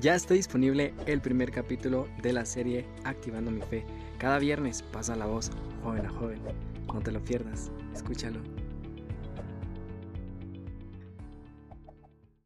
Ya está disponible el primer capítulo de la serie Activando mi Fe. Cada viernes pasa la voz, joven a joven. No te lo pierdas, escúchalo.